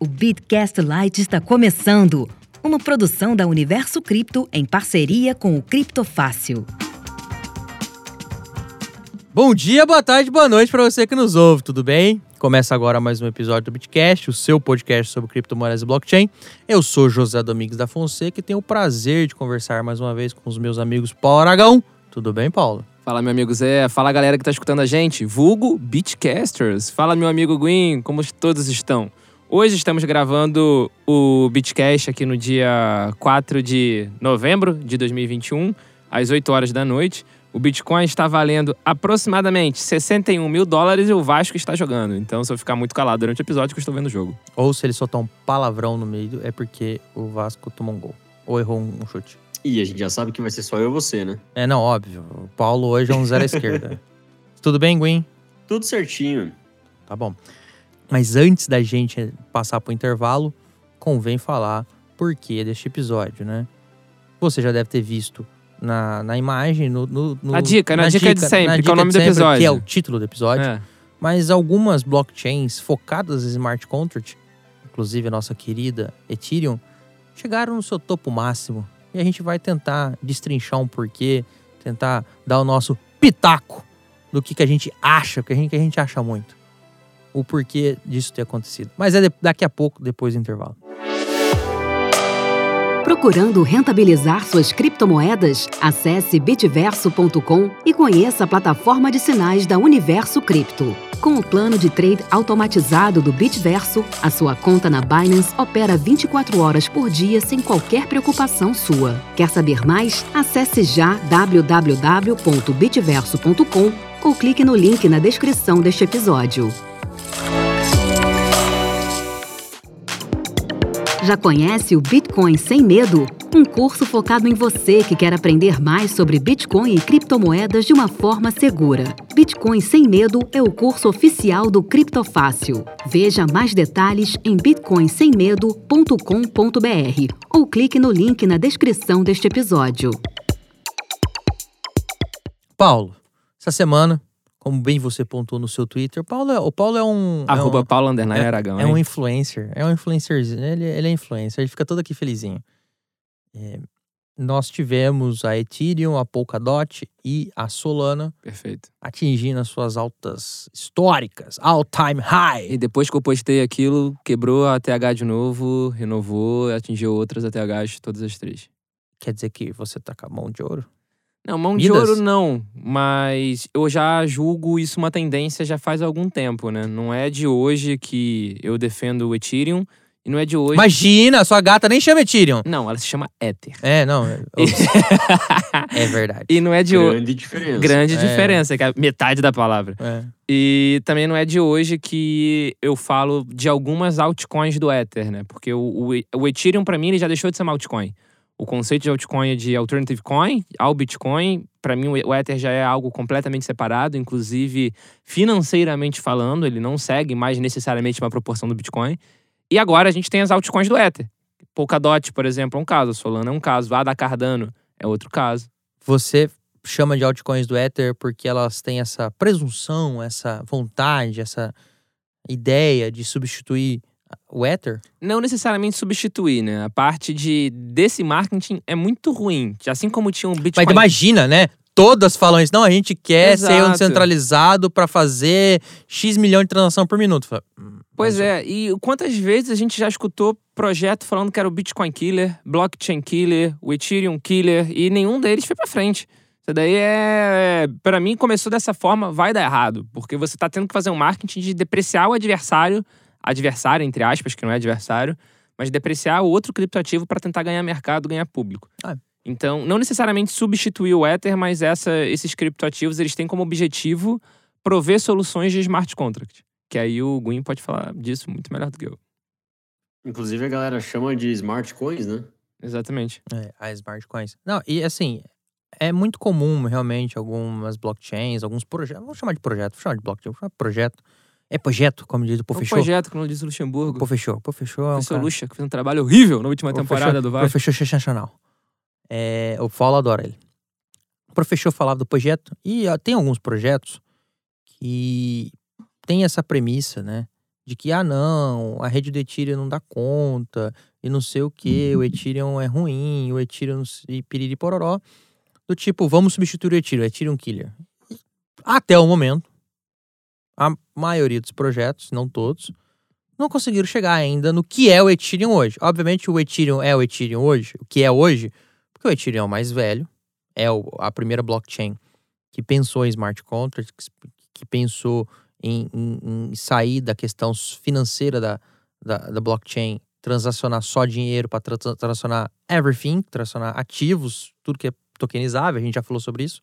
O Bitcast Lite está começando. Uma produção da Universo Cripto em parceria com o Criptofácil. Bom dia, boa tarde, boa noite para você que nos ouve, tudo bem? Começa agora mais um episódio do Bitcast, o seu podcast sobre criptomoedas e blockchain. Eu sou José Domingues da Fonseca e tenho o prazer de conversar mais uma vez com os meus amigos Paulo Aragão. Tudo bem, Paulo? Fala, meu amigo Zé. Fala, galera que tá escutando a gente. Vulgo Beatcasters. Fala, meu amigo Gwyn. Como todos estão? Hoje estamos gravando o Beatcast aqui no dia 4 de novembro de 2021, às 8 horas da noite. O Bitcoin está valendo aproximadamente 61 mil dólares e o Vasco está jogando. Então, se eu ficar muito calado durante o episódio, que eu estou vendo o jogo. Ou se ele soltar um palavrão no meio, é porque o Vasco tomou um gol. Ou errou um chute. E a gente já sabe que vai ser só eu e você, né? É, não, óbvio. O Paulo hoje é um zero à esquerda. Tudo bem, Gwen? Tudo certinho. Tá bom. Mas antes da gente passar pro intervalo, convém falar por que deste episódio, né? Você já deve ter visto na, na imagem, no, no, no A dica, na, dica, de sempre, que é o nome do sempre, episódio. Que é o título do episódio. É. Mas algumas blockchains focadas em smart contract, inclusive a nossa querida Ethereum, chegaram no seu topo máximo. E a gente vai tentar destrinchar um porquê, tentar dar o nosso pitaco do que, que a gente acha, porque a gente, que a gente acha muito. O porquê disso ter acontecido. Mas é daqui a pouco, depois do intervalo. Procurando rentabilizar suas criptomoedas? Acesse bitverso.com e conheça a plataforma de sinais da Universo Cripto. Com o plano de trade automatizado do Bitverso, a sua conta na Binance opera 24 horas por dia sem qualquer preocupação sua. Quer saber mais? Acesse já www.bitverso.com ou clique no link na descrição deste episódio. Já conhece o Bitcoin Sem Medo? Um curso focado em você que quer aprender mais sobre Bitcoin e criptomoedas de uma forma segura. Bitcoin Sem Medo é o curso oficial do Criptofácil. Veja mais detalhes em bitcoinsemmedo.com.br ou clique no link na descrição deste episódio. Paulo, essa semana, como bem você pontuou no seu Twitter, Paulo é, o Paulo é um. é Arroba um, Paulo Underline Aragão. É um hein? influencer. É um influencerzinho. Ele, ele é influencer. Ele fica todo aqui felizinho. É, nós tivemos a Ethereum, a Polkadot e a Solana Perfeito. atingindo as suas altas históricas, all time high. E depois que eu postei aquilo, quebrou a TH de novo, renovou, atingiu outras ATHs, todas as três. Quer dizer que você tá com a mão de ouro? Não, mão de Midas? ouro não, mas eu já julgo isso uma tendência já faz algum tempo, né? Não é de hoje que eu defendo o Ethereum e não é de hoje. Imagina, sua gata nem chama Ethereum. Não, ela se chama Ether. É, não. É, é verdade. E não é de hoje. Grande diferença. Grande É. diferença, que é metade da palavra. É. E também não é de hoje que eu falo de algumas altcoins do Ether, né? Porque o, o, o Ethereum, pra mim, ele já deixou de ser uma altcoin. O conceito de altcoin é de alternative coin ao Bitcoin. Pra mim, o Ether já é algo completamente separado, inclusive financeiramente falando, ele não segue mais necessariamente uma proporção do Bitcoin. E agora a gente tem as altcoins do Ether. Polkadot, por exemplo, é um caso. Solana é um caso. A da Cardano é outro caso. Você chama de altcoins do Ether porque elas têm essa presunção, essa vontade, essa ideia de substituir o Ether? não necessariamente substituir, né? A parte de desse marketing é muito ruim. Assim como tinha um Bitcoin. Mas imagina, né? Todas falam isso. Não, a gente quer ser Exato. um descentralizado para fazer X milhão de transação por minuto. Hum, Pois é, e quantas vezes a gente já escutou projeto falando que era o Bitcoin Killer, Blockchain Killer, o Ethereum Killer, e nenhum deles foi pra frente. Isso daí é. Pra mim, começou dessa forma, vai dar errado. Porque você tá tendo que fazer um marketing de depreciar o adversário, adversário, entre aspas, que não é adversário, mas depreciar o outro criptoativo para tentar ganhar mercado, ganhar público. Ah. Então, não necessariamente substituir o Ether, mas essa, esses criptoativos eles têm como objetivo prover soluções de smart contract. Que aí o Gwyn pode falar disso muito melhor do que eu. Inclusive a galera chama de smart coins, né? Exatamente. É, a smart coins. Não, e assim, é muito comum realmente algumas blockchains, alguns projetos. Vamos chamar de projeto, vamos chamar de blockchain, vamos chamar de projeto. É projeto, como diz o É Pô um projeto, como diz o Luxemburgo. Pô Fechou, Pô Fechou. é um Professor cara- Luxa, que fez um trabalho horrível na última temporada do Pô Vasco. Fechou sensacional. É, o Paulo adora ele. O professor falava do projeto e ó, tem alguns projetos que tem essa premissa, né? de que, ah, não, a rede do Ethereum não dá conta, e não sei o que, o Ethereum é ruim, o Ethereum e piriri pororó, do tipo, vamos substituir o Ethereum, Ethereum Killer. Até o momento, a maioria dos projetos, não todos, não conseguiram chegar ainda no que é o Ethereum hoje. Obviamente, o Ethereum é o Ethereum hoje, o que é hoje, porque o Ethereum é o mais velho, é a primeira blockchain que pensou em smart contracts, que pensou em, em, em sair da questão financeira da, da, da blockchain, transacionar só dinheiro para tra transacionar everything, transacionar ativos, tudo que é tokenizável, a gente já falou sobre isso.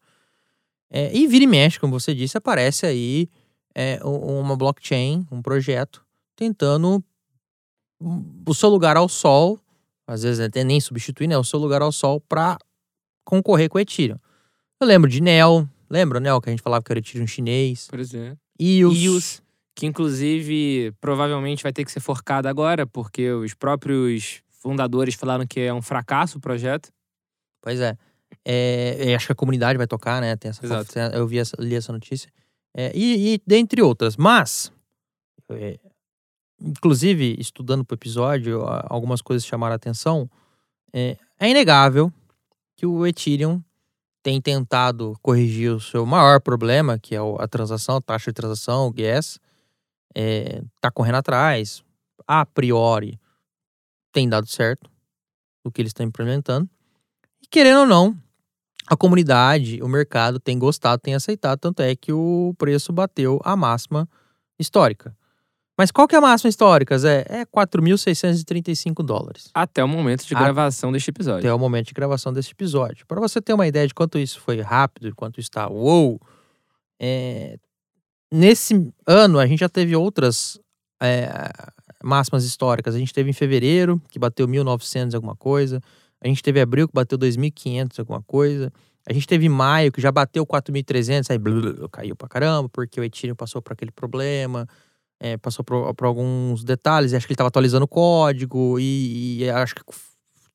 É, e vira e mexe, como você disse, aparece aí é, uma blockchain, um projeto, tentando o seu lugar ao sol, às vezes até nem substituir, né? O seu lugar ao sol para concorrer com o Ethereum. Eu lembro de Neo, lembra, Neo, que a gente falava que era Ethereum chinês. Por exemplo. EOS. EOS, que inclusive provavelmente vai ter que ser forcado agora, porque os próprios fundadores falaram que é um fracasso o projeto. Pois é. é acho que a comunidade vai tocar, né? Tem essa, Exato. eu vi essa, li essa notícia. É, e, e, dentre outras. Mas, é, inclusive, estudando para o episódio, algumas coisas chamaram a atenção. É, é inegável que o Ethereum tem tentado corrigir o seu maior problema, que é a transação, a taxa de transação, o gas, é, tá correndo atrás. A priori, tem dado certo o que eles estão implementando. E querendo ou não, a comunidade, o mercado tem gostado, tem aceitado, tanto é que o preço bateu a máxima histórica. Mas qual que é a máxima histórica, Zé? É 4.635 dólares. Até o momento de a... gravação deste episódio. Até o momento de gravação deste episódio. Para você ter uma ideia de quanto isso foi rápido, quanto está uou, é... nesse ano a gente já teve outras é... máximas históricas. A gente teve em fevereiro, que bateu 1.900 alguma coisa. A gente teve abril, que bateu 2.500 alguma coisa. A gente teve maio, que já bateu 4.300, aí blá, caiu pra caramba, porque o Ethereum passou por aquele problema é, passou por, por, alguns detalhes, acho que ele estava atualizando o código e, e, acho que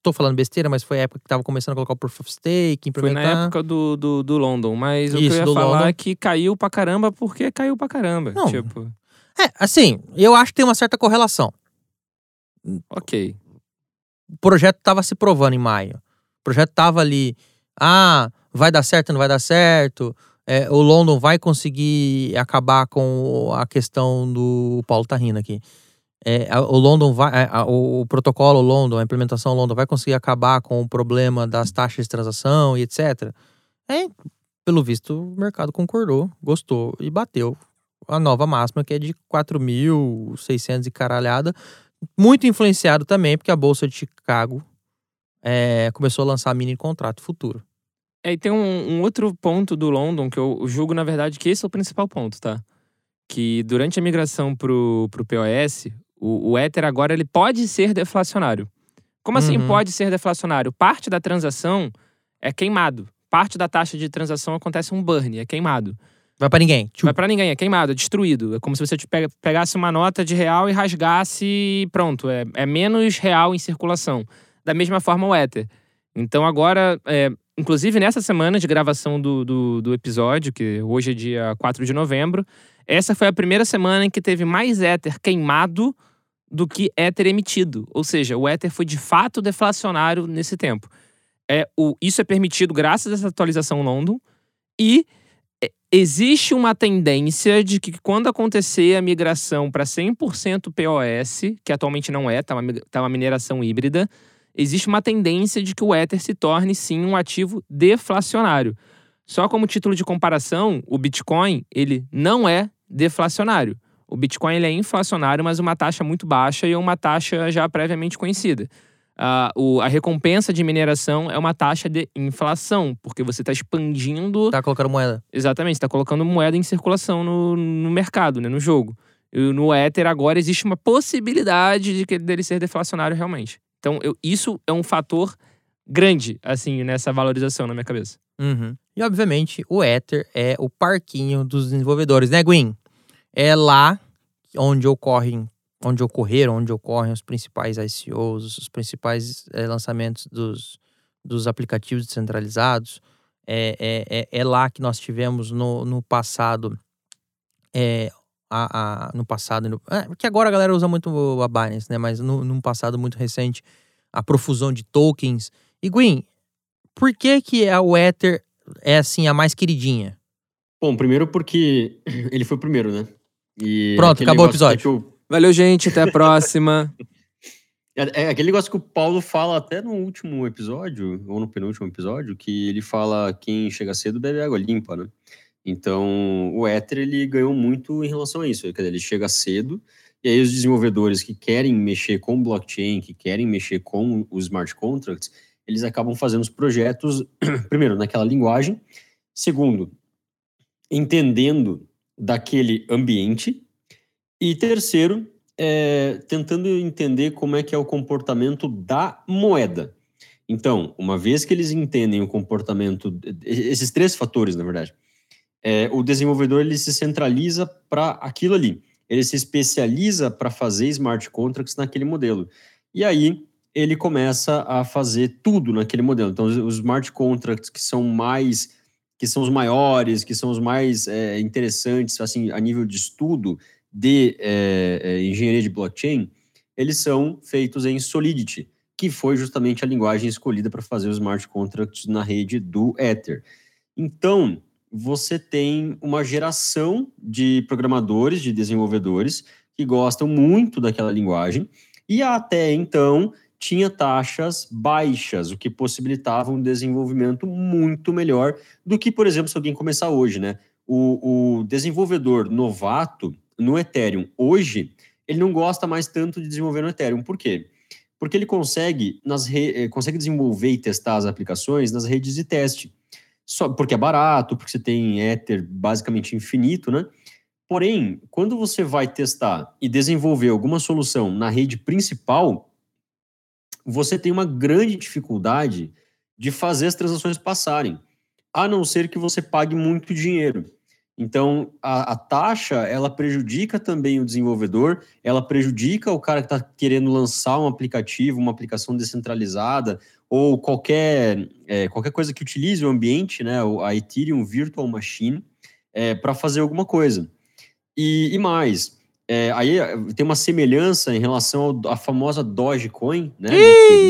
tô falando besteira, mas foi a época que estava começando a colocar o Proof of Stake, implementar. Foi na época do, do, do London, mas Isso, o que eu ia falar London. é que caiu pra caramba porque caiu pra caramba. Não. Tipo... É, assim, eu acho que tem uma certa correlação. Ok. O projeto estava se provando em maio. O projeto estava ali, ah, vai dar certo, não vai dar certo é, o London vai conseguir acabar com a questão do Paulo tá rindo aqui. É, o London vai, é, o, protocolo London, a implementação London vai conseguir acabar com o problema das taxas de transação e etc. É, pelo visto, o mercado concordou, gostou e bateu a nova máxima que é de 4.600 e caralhada, muito influenciado também porque a bolsa de Chicago é, começou a lançar mini contrato futuro. É, e tem um, um, outro ponto do London que eu julgo, na verdade, que esse é o principal ponto, tá? Que durante a migração pro, pro POS, o, o Ether agora ele pode ser deflacionário. Como assim uhum. pode ser deflacionário? Parte da transação é queimado. Parte da taxa de transação acontece um burn, é queimado. Vai para ninguém. Tchum. Vai para ninguém, é queimado, é destruído. É como se você pegasse uma nota de real e rasgasse e pronto. É, é menos real em circulação. Da mesma forma o Ether. Então agora, é, Inclusive, nessa semana de gravação do, do, do, episódio, que hoje é dia 4 de novembro, essa foi a primeira semana em que teve mais éter queimado do que éter emitido. Ou seja, o éter foi de fato deflacionário nesse tempo. É, o, isso é permitido graças a essa atualização London. E existe uma tendência de que quando acontecer a migração para 100% POS, que atualmente não é, está uma, tá uma mineração híbrida, existe uma tendência de que o Ether se torne sim um ativo deflacionário. Só como título de comparação, o Bitcoin ele não é deflacionário. O Bitcoin ele é inflacionário, mas uma taxa muito baixa e uma taxa já previamente conhecida. Uh, o, a recompensa de mineração é uma taxa de inflação, porque você está expandindo. Está colocando moeda. Exatamente, está colocando moeda em circulação no, no mercado, né, no jogo. E no Ether agora existe uma possibilidade de que dele ser deflacionário realmente. Então, eu, isso é um fator grande, assim, nessa valorização na minha cabeça. Uhum. E, obviamente, o Ether é o parquinho dos desenvolvedores, né, Gwyn? É lá onde ocorrem, onde ocorreram, onde ocorrem os principais ICOs, os principais é, lançamentos dos, dos aplicativos descentralizados. É, é, é, é, lá que nós tivemos no, no passado é, a, a- no passado, no, é, porque agora a galera usa muito a Binance, né? Mas no, num passado muito recente, a profusão de tokens. E Gwen, por que que a Ether é assim a mais queridinha? Bom, primeiro porque ele foi o primeiro, né? E Pronto, acabou o episódio. Valeu, gente. Até a próxima. É, é aquele negócio que o Paulo fala até no último episódio, ou no penúltimo episódio, que ele fala quem chega cedo bebe água limpa, né? Então, o Ether, ele ganhou muito em relação a isso. Quer dizer, ele chega cedo, e aí os desenvolvedores que querem mexer com blockchain, que querem mexer com os smart contracts, eles acabam fazendo os projetos, primeiro, naquela linguagem, segundo, entendendo daquele ambiente, e terceiro, é, tentando entender como é que é o comportamento da moeda. Então, uma vez que eles entendem o comportamento, esses três fatores, na verdade, é, o desenvolvedor ele se centraliza para aquilo ali. Ele se especializa para fazer smart contracts naquele modelo. E aí ele começa a fazer tudo naquele modelo. Então, os, smart contracts que são mais, que são os maiores, que são os mais é, interessantes, assim, a nível de estudo de é, engenharia de blockchain, eles são feitos em Solidity, que foi justamente a linguagem escolhida para fazer os smart contracts na rede do Ether. Então, você tem uma geração de programadores, de desenvolvedores que gostam muito daquela linguagem e até então tinha taxas baixas, o que possibilitava um desenvolvimento muito melhor do que, por exemplo, se alguém começar hoje, né? O, o desenvolvedor novato no Ethereum hoje, ele não gosta mais tanto de desenvolver no Ethereum. Por quê? Porque ele consegue, nas re... consegue desenvolver e testar as aplicações nas redes de teste só porque é barato, porque você tem Ether basicamente infinito, né? Porém, quando você vai testar e desenvolver alguma solução na rede principal, você tem uma grande dificuldade de fazer as transações passarem, a não ser que você pague muito dinheiro. Então, a, a taxa, ela prejudica também o desenvolvedor, ela prejudica o cara que está querendo lançar um aplicativo, uma aplicação descentralizada, ou qualquer, é, qualquer coisa que utilize o ambiente, né, a Ethereum Virtual Machine, é, para fazer alguma coisa. E, e mais, é, aí tem uma semelhança em relação à famosa Dogecoin, né?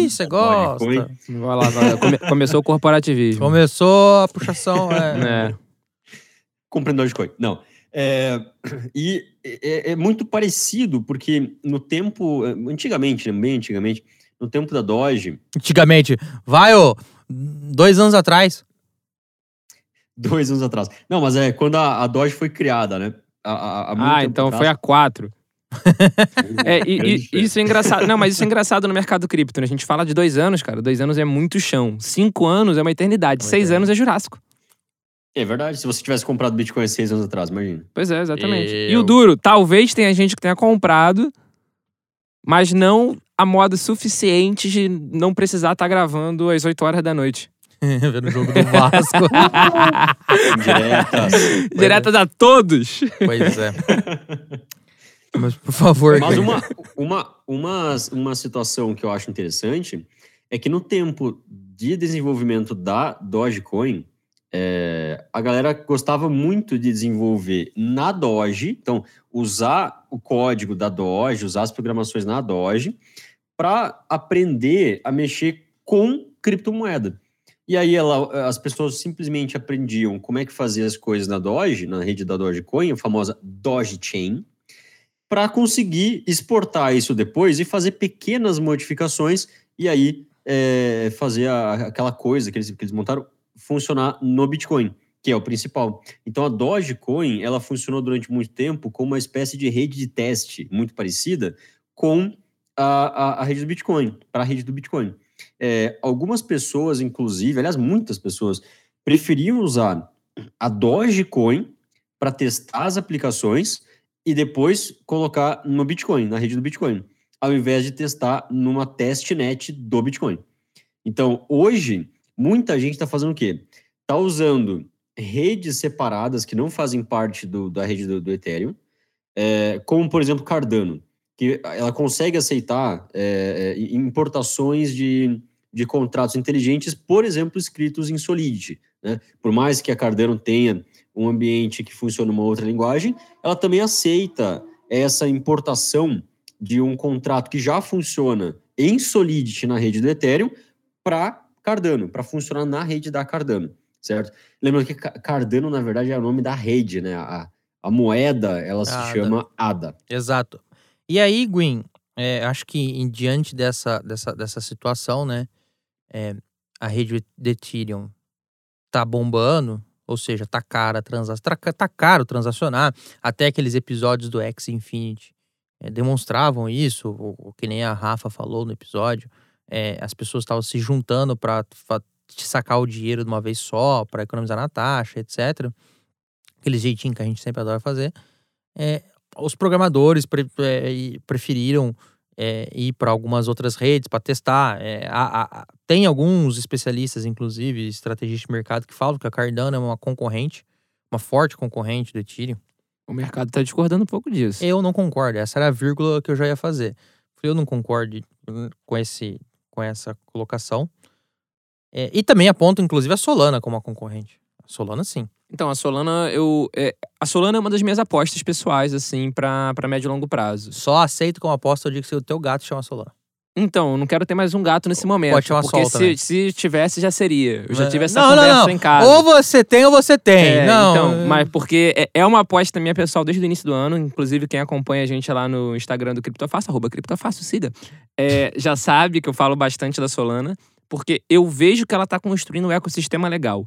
Ih, você gosta. Vai lá, vai lá. Come- começou o corporativismo. Começou a puxação. É. É. comprando Dogecoin. Não. É, e é, é muito parecido, porque no tempo, antigamente, né, bem antigamente, no tempo da Doge, Antigamente, vai, ô, dois anos atrás. dois anos atrás. Não, mas é quando a, a Doge foi criada, né? Há muito Ah, tempo então atrás. foi a 4. É, e, e- isso é engraçado. Não, mas isso é engraçado no mercado cripto, né? A gente fala de dois anos, cara. Dois anos é muito chão. Cinco anos é uma eternidade. É Seis eternidade. anos é Jurássico. É verdade, se você tivesse comprado Bitcoin seis anos atrás, imagina. Pois é, exatamente. E Eu- o duro, talvez tenha gente que tenha comprado, mas não a modo suficiente de não precisar estar gravando às 8 horas da noite. Vendo o jogo do Vasco. Indiretas. Diretas a todos. pois é. Mas, por favor. Mas uma, uma, uma, uma situação que eu acho interessante é que no tempo de desenvolvimento da Dogecoin, é, a galera gostava muito de desenvolver na Doge, então usar o código da Doge, usar as programações na Doge, para aprender a mexer com criptomoeda. E aí ela, as pessoas simplesmente aprendiam como é que fazia as coisas na Doge, na rede da Dogecoin, a famosa Doge Chain, para conseguir exportar isso depois e fazer pequenas modificações e aí é, fazer a- aquela coisa que eles, que eles montaram funcionar no Bitcoin, que é o principal. Então a Dogecoin ela funcionou durante muito tempo como uma espécie de rede de teste muito parecida com a, a, a rede do Bitcoin, para a rede do Bitcoin. É, algumas pessoas, inclusive, aliás, muitas pessoas, preferiam usar a Dogecoin para testar as aplicações e depois colocar no Bitcoin, na rede do Bitcoin, ao invés de testar numa testnet do Bitcoin. Então, hoje, muita gente está fazendo o quê? Está usando redes separadas que não fazem parte do- da rede do, do Ethereum, é, como, por exemplo, Cardano, que ela consegue aceitar é, é, importações de, de contratos inteligentes, por exemplo, escritos em Solidity. Né? Por mais que a Cardano tenha um ambiente que funciona uma outra linguagem, ela também aceita essa importação de um contrato que já funciona em Solidity na rede do Ethereum para Cardano, para funcionar na rede da Cardano, certo? Lembrando que Cardano, na verdade, é o nome da rede, né? A, a moeda, ela se ADA. chama ADA. Exato. E aí, Gwyn, é, acho que em diante dessa, dessa, dessa situação, né? é, a rede de Ethereum tá bombando, ou seja, tá cara transacionar, tá caro transacionar. Até aqueles episódios do X Infinity é, demonstravam isso, o que nem a Rafa falou no episódio. É, as pessoas estavam se juntando para sacar o dinheiro de uma vez só, para economizar na taxa, etc. Aquele jeitinho que a gente sempre adora fazer. É, os programadores pre- é, preferiram é, ir para algumas outras redes para testar. É, a- a- tem alguns especialistas, inclusive, estrategistas de mercado, que falam que a Cardano é uma concorrente, uma forte concorrente do Ethereum. O mercado tá discordando um pouco disso. Eu não concordo, essa era a vírgula que eu já ia fazer. Eu não concordo com, esse, com essa colocação. É, e também aponto, inclusive, a Solana como uma concorrente. A Solana, sim. Então, a Solana, eu. é, a Solana é uma das minhas apostas pessoais, assim, pra, pra médio e longo prazo. Só aceito como aposta eu digo que se o teu gato chama Solana. Então, eu não quero ter mais um gato nesse momento. Pode chamar porque Sol se, se tivesse, já seria. Eu já tive essa não, não, conversa não. em casa. Ou você tem ou você tem. É, não. Então, mas porque é, é uma aposta minha pessoal desde o início do ano. Inclusive, quem acompanha a gente lá no Instagram do Criptofácil, arroba Criptofácil, siga. é, já sabe que eu falo bastante da Solana, porque eu vejo que ela tá construindo um ecossistema legal.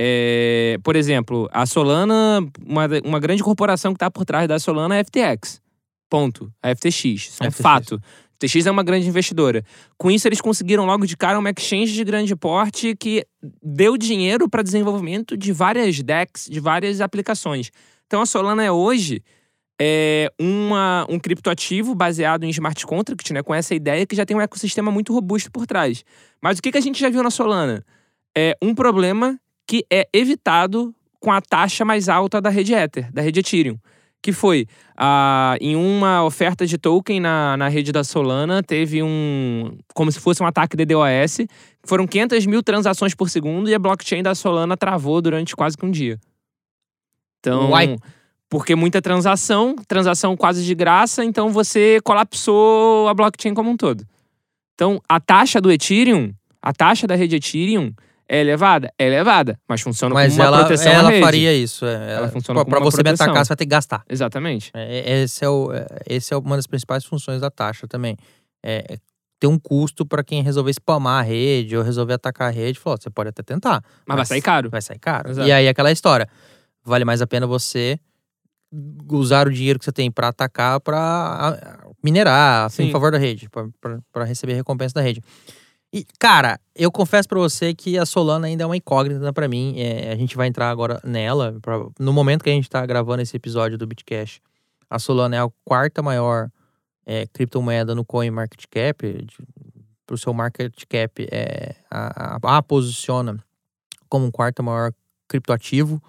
É, por exemplo, a Solana, uma, uma grande corporação que tá por trás da Solana é a FTX. Ponto. A FTX. Isso é FTX. fato. FTX é uma grande investidora. Com isso, eles conseguiram logo de cara uma exchange de grande porte que deu dinheiro para desenvolvimento de várias DEX, de várias aplicações. Então, a Solana é hoje é, uma, um criptoativo baseado em smart contract, né, com essa ideia que já tem um ecossistema muito robusto por trás. Mas o que, que a gente já viu na Solana? É um problema que é evitado com a taxa mais alta da rede Ether, da rede Ethereum. Que foi, ah, em uma oferta de token na, na rede da Solana, teve um. como se fosse um ataque DDoS. Foram 500 mil transações por segundo e a blockchain da Solana travou durante quase que um dia. Então. Uai. Porque muita transação, transação quase de graça, então você colapsou a blockchain como um todo. Então, a taxa do Ethereum, a taxa da rede Ethereum é elevada? É elevada, mas funciona Mas como uma ela, proteção ela rede. faria isso. É, Ela funciona como Pra uma você me proteção. atacar, você vai ter que gastar. Exatamente. É, é, esse, é o, é, esse é uma das principais funções da taxa também. É, é ter um custo para quem resolver spamar a rede ou resolver atacar a rede. Falou, você pode até tentar. Mas vai sair caro. Vai sair caro. Exato. E aí aquela história. Vale mais a pena você usar o dinheiro que você tem para atacar para minerar assim, Sim. em favor da rede, para receber recompensa da rede. E, cara, eu confesso para você que a Solana ainda é uma incógnita para mim. É, a gente vai entrar agora nela. pra- no momento que a gente tá gravando esse episódio do Bitcash, a Solana é a quarta maior é, criptomoeda no CoinMarketCap. Para o seu market cap, é, a, a, a posiciona como quarto maior criptoativo.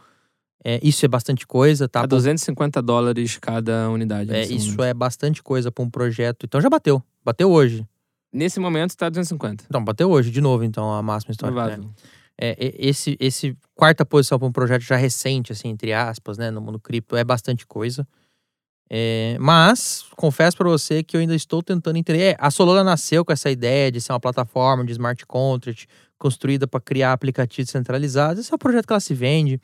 É, isso é bastante coisa, tá? A 250 dólares cada unidade. É, isso é bastante coisa para um projeto. Então já bateu. Bateu hoje. Nesse momento tá 250. Então, bateu hoje, de novo, então, a máxima histórica. né? É, esse, esse quarta posição para um projeto já recente, assim, entre aspas, né, no mundo cripto, é bastante coisa. É, mas, confesso para você que eu ainda estou tentando entender. É, a Solana nasceu com essa ideia de ser uma plataforma de smart contract construída para criar aplicativos centralizados. Esse é o projeto que ela se vende.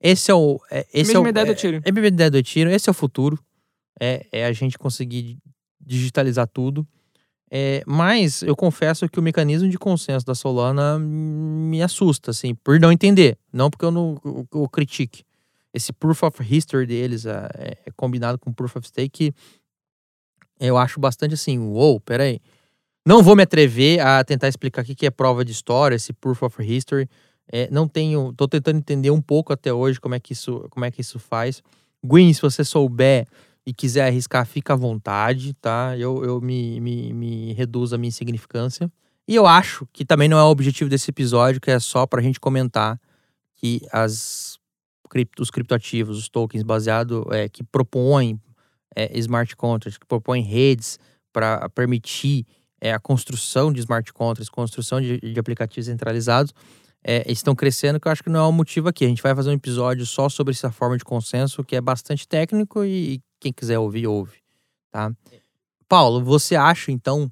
Esse é o. É, esse Mesma é o, ideia do é, Ethereum. É a mesma ideia do Ethereum. Esse é o futuro. É, é a gente conseguir digitalizar tudo. É, mas eu confesso que o mecanismo de consenso da Solana me assusta, assim, por não entender. Não porque eu não eu critique. Esse proof of history deles é, é combinado com proof of stake. Eu acho bastante assim, uou, peraí. Não vou me atrever a tentar explicar o que que é prova de história, esse proof of history. É, não tenho, tô tentando entender um pouco até hoje como é que isso, como é que isso faz. Gwyn, se você souber e quiser arriscar, fica à vontade, tá? Eu, eu me, me, me reduzo a minha insignificância. E eu acho que também não é o objetivo desse episódio, que é só pra gente comentar que as cripto, os criptoativos, os tokens baseados, é, que propõem é, smart contracts, que propõem redes para permitir é, a construção de smart contracts, construção de, de aplicativos centralizados, é, estão crescendo, que eu acho que não é o motivo aqui. A gente vai fazer um episódio só sobre essa forma de consenso, que é bastante técnico e quem quiser ouvir, ouve, tá? Paulo, você acha, então,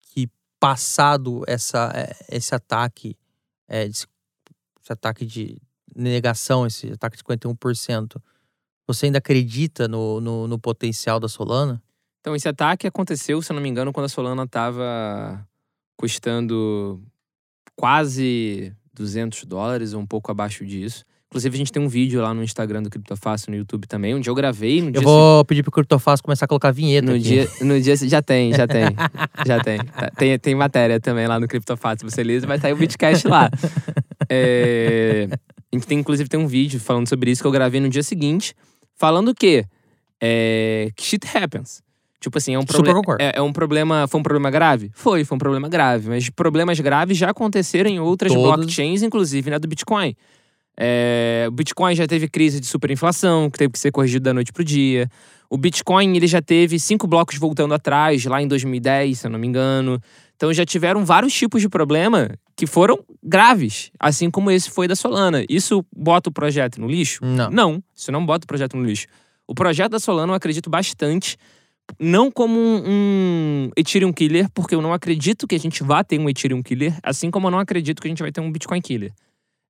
que passado essa, é, esse ataque, é, esse, esse ataque de negação, esse ataque de 51%, você ainda acredita no, no, no potencial da Solana? Então, esse ataque aconteceu, se eu não me engano, quando a Solana estava custando quase 200 dólares um pouco abaixo disso. Inclusive, a gente tem um vídeo lá no Instagram do Criptofácil, no YouTube também, onde eu gravei. Eu vou pedir pro Criptofácil começar a colocar vinheta no aqui. dia, no dia já tem, já tem, já tem. Tá, tem. Tem matéria também lá no Criptofácil. Se você lê, vai sair o Bitcast lá. É, a gente tem, inclusive, tem um vídeo falando sobre isso que eu gravei no dia seguinte, falando que, é, que shit happens. Tipo assim, é um problema. É, é um problema. Foi um problema grave? Foi, foi um problema grave. Mas problemas graves já aconteceram em outras Todos. blockchains, inclusive na do Bitcoin. É, o Bitcoin já teve crise de superinflação, que teve que ser corrigido da noite pro dia. O Bitcoin ele já teve cinco blocos voltando atrás, lá em 2010, se eu não me engano. Então já tiveram vários tipos de problema que foram graves, assim como esse foi da Solana. Isso bota o projeto no lixo? Não. Não, isso não bota o projeto no lixo. O projeto da Solana eu acredito bastante, não como um, um Ethereum Killer, porque eu não acredito que a gente vá ter um Ethereum Killer, assim como eu não acredito que a gente vai ter um Bitcoin Killer.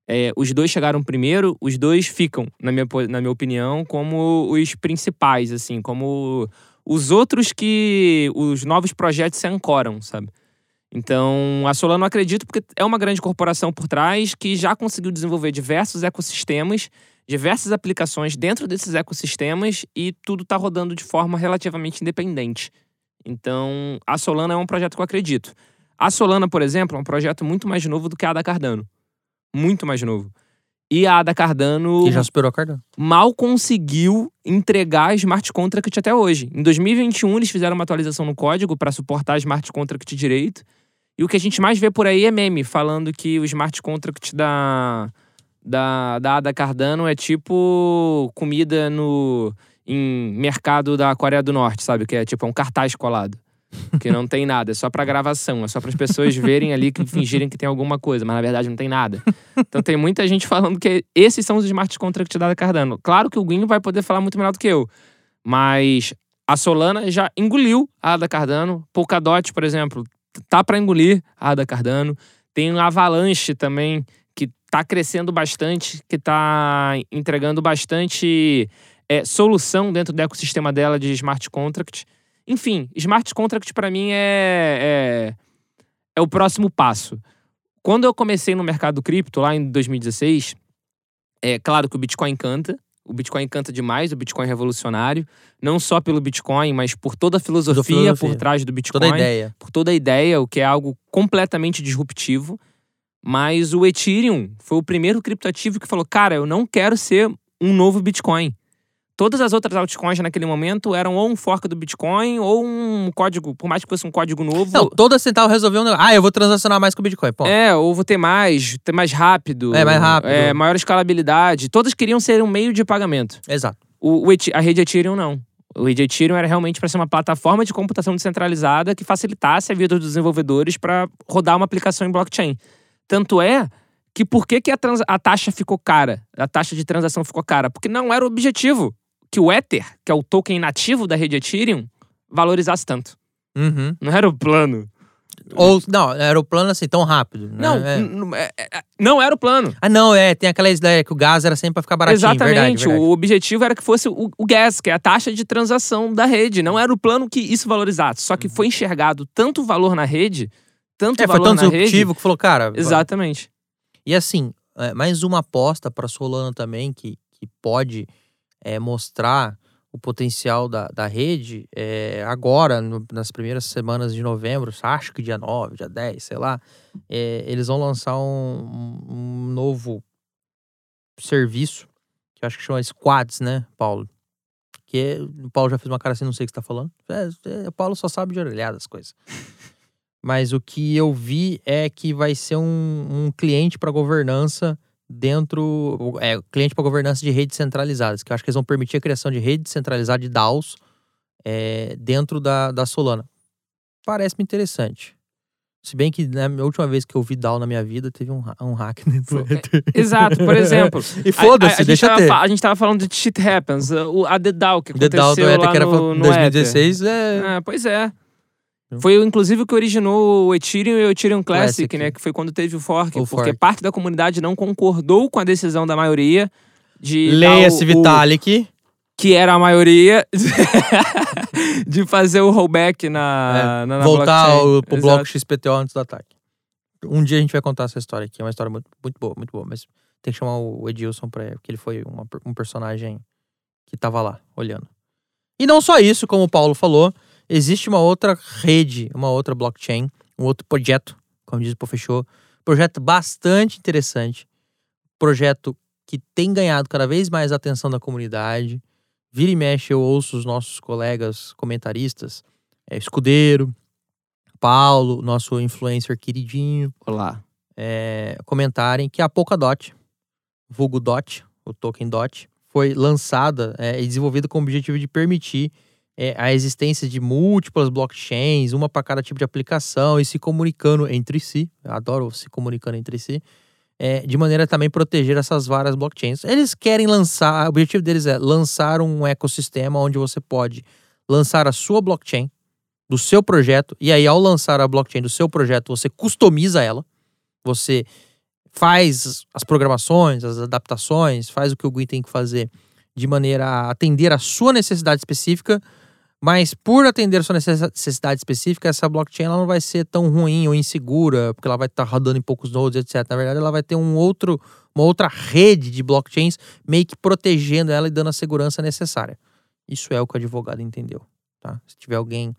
É, os dois chegaram primeiro, os dois ficam, na minha, na minha opinião, como os principais, assim, como os outros que os novos projetos se ancoram, sabe? Então, a Solana eu acredito porque é uma grande corporação por trás que já conseguiu desenvolver diversos ecossistemas, diversas aplicações dentro desses ecossistemas e tudo está rodando de forma relativamente independente. Então, a Solana é um projeto que eu acredito. A Solana, por exemplo, é um projeto muito mais novo do que a Ada Cardano. Muito mais novo. E a Ada Cardano E já superou a Cardano. mal conseguiu entregar smart contract até hoje. Em 2021, eles fizeram uma atualização no código para suportar smart contract direito. E o que a gente mais vê por aí é meme, falando que o smart contract da, da, da Ada Cardano é tipo comida no em mercado da Coreia do Norte, sabe? Que é tipo é um cartaz colado. Que não tem nada, é só pra gravação, é só para as pessoas verem ali que fingirem que tem alguma coisa, mas na verdade não tem nada. Então tem muita gente falando que esses são os smart contracts da Cardano. Claro que o Guinho vai poder falar muito melhor do que eu, mas a Solana já engoliu a Ada Cardano. Polkadot, por exemplo, tá para engolir a Ada Cardano. Tem um Avalanche também que tá crescendo bastante, que tá entregando bastante é, solução dentro do ecossistema dela de smart contract. Enfim, smart contract para mim é, é é o próximo passo. Quando eu comecei no mercado cripto, lá em 2016, é claro que o Bitcoin canta. O Bitcoin canta demais, o Bitcoin é revolucionário. Não só pelo Bitcoin, mas por toda a filosofia, filosofia. por trás do Bitcoin. Toda a ideia. Por toda a ideia, o que é algo completamente disruptivo. Mas o Ethereum foi o primeiro criptoativo que falou: cara, eu não quero ser um novo Bitcoin. Todas as outras altcoins naquele momento eram ou um fork do Bitcoin ou um código, por mais que fosse um código novo. Não, toda central resolveu um negócio. Ah, eu vou transacionar mais com o Bitcoin. Pô. É, ou vou ter mais, ter mais rápido. É, mais rápido. É, maior escalabilidade. Todas queriam ser um meio de pagamento. Exato. O, o a rede Ethereum não. O rede Ethereum era realmente para ser uma plataforma de computação descentralizada que facilitasse a vida dos desenvolvedores para rodar uma aplicação em blockchain. Tanto é que por que, que a, trans- a taxa ficou cara? A taxa de transação ficou cara? Porque não era o objetivo que o Ether, que é o token nativo da rede Ethereum, valorizasse tanto. Uhum. Não era o plano. Ou, não, era o plano assim, tão rápido. né? Não, É. n- é- é- não era o plano. Ah, não, é. Tem aquela ideia que o gás era sempre pra ficar baratinho. Exatamente. Verdade, verdade. O objetivo era que fosse o, o gas, que é a taxa de transação da rede. Não era o plano que isso valorizasse. Só que foi enxergado tanto valor na rede, tanto É, foi valor tão na disruptivo que falou, cara. Exatamente. E assim, é, mais uma aposta para Solana também, que, que pode é, mostrar o potencial da, da rede é, agora, no- nas primeiras semanas de novembro, acho que dia 9, dia 10, sei lá, é, eles vão lançar um, um- novo serviço, que acho que chama Squads, né, Paulo? Que é- o Paulo já fez uma cara assim, não sei o que você tá falando. É, é, o Paulo só sabe de orelhada as coisas. Mas o que eu vi é que vai ser um, um cliente para governança dentro. É, cliente para governança de redes centralizadas, que eu acho que eles vão permitir a criação de rede centralizada de DAOs é, dentro da, da Solana. Parece-me interessante. Se bem que na última vez que eu vi DAO na minha vida, teve um, um hack dentro Ether. Exato, por exemplo. E a- a- foda-se, a gente deixa tava ter. A gente tava falando de shit happens. o- A The DAO que The aconteceu DAO do Ether, que era no, no 2016, é. Ether. Ah, pois é. Foi inclusive o que originou o Ethereum e o Ethereum Classic, Classic. né? Que foi quando teve o fork. O porque fork. parte da comunidade não concordou com a decisão da maioria de. Leia-se Vitalik. que era a maioria, de fazer o rollback na, É, na, na voltar blockchain. ao, pro Exato. bloco XPTO antes do ataque. Um dia a gente vai contar essa história aqui. É uma história muito, muito boa, muito boa. Mas tem que chamar o Edilson pra. Porque ele foi uma um personagem que tava lá, olhando. E não só isso, como o Paulo falou, existe uma outra rede, uma outra blockchain, um outro projeto, como diz o Fechou. Projeto bastante interessante. Projeto que tem ganhado cada vez mais a atenção da comunidade. Vira e mexe, eu ouço os nossos colegas comentaristas, é, Escudeiro, Paulo, nosso influencer queridinho, Olá. é, comentarem que a Polkadot, vulgo DOT, o token DOT, foi lançada é, e desenvolvida com o objetivo de permitir é, a existência de múltiplas blockchains, uma para cada tipo de aplicação e se comunicando entre si. Eu adoro se comunicando entre si. é, de maneira a também proteger essas várias blockchains. Eles querem lançar, o objetivo deles é lançar um ecossistema onde você pode lançar a sua blockchain do seu projeto, e aí ao lançar a blockchain do seu projeto, você customiza ela, você faz as programações, as adaptações, faz o que o GUI tem que fazer de maneira a atender a sua necessidade específica, mas por atender a sua necessidade específica, essa blockchain ela não vai ser tão ruim ou insegura, porque ela vai estar rodando em poucos nodes, etc. Na verdade, ela vai ter um outro, uma outra rede de blockchains meio que protegendo ela e dando a segurança necessária. Isso é o que o advogado entendeu, tá? Se tiver alguém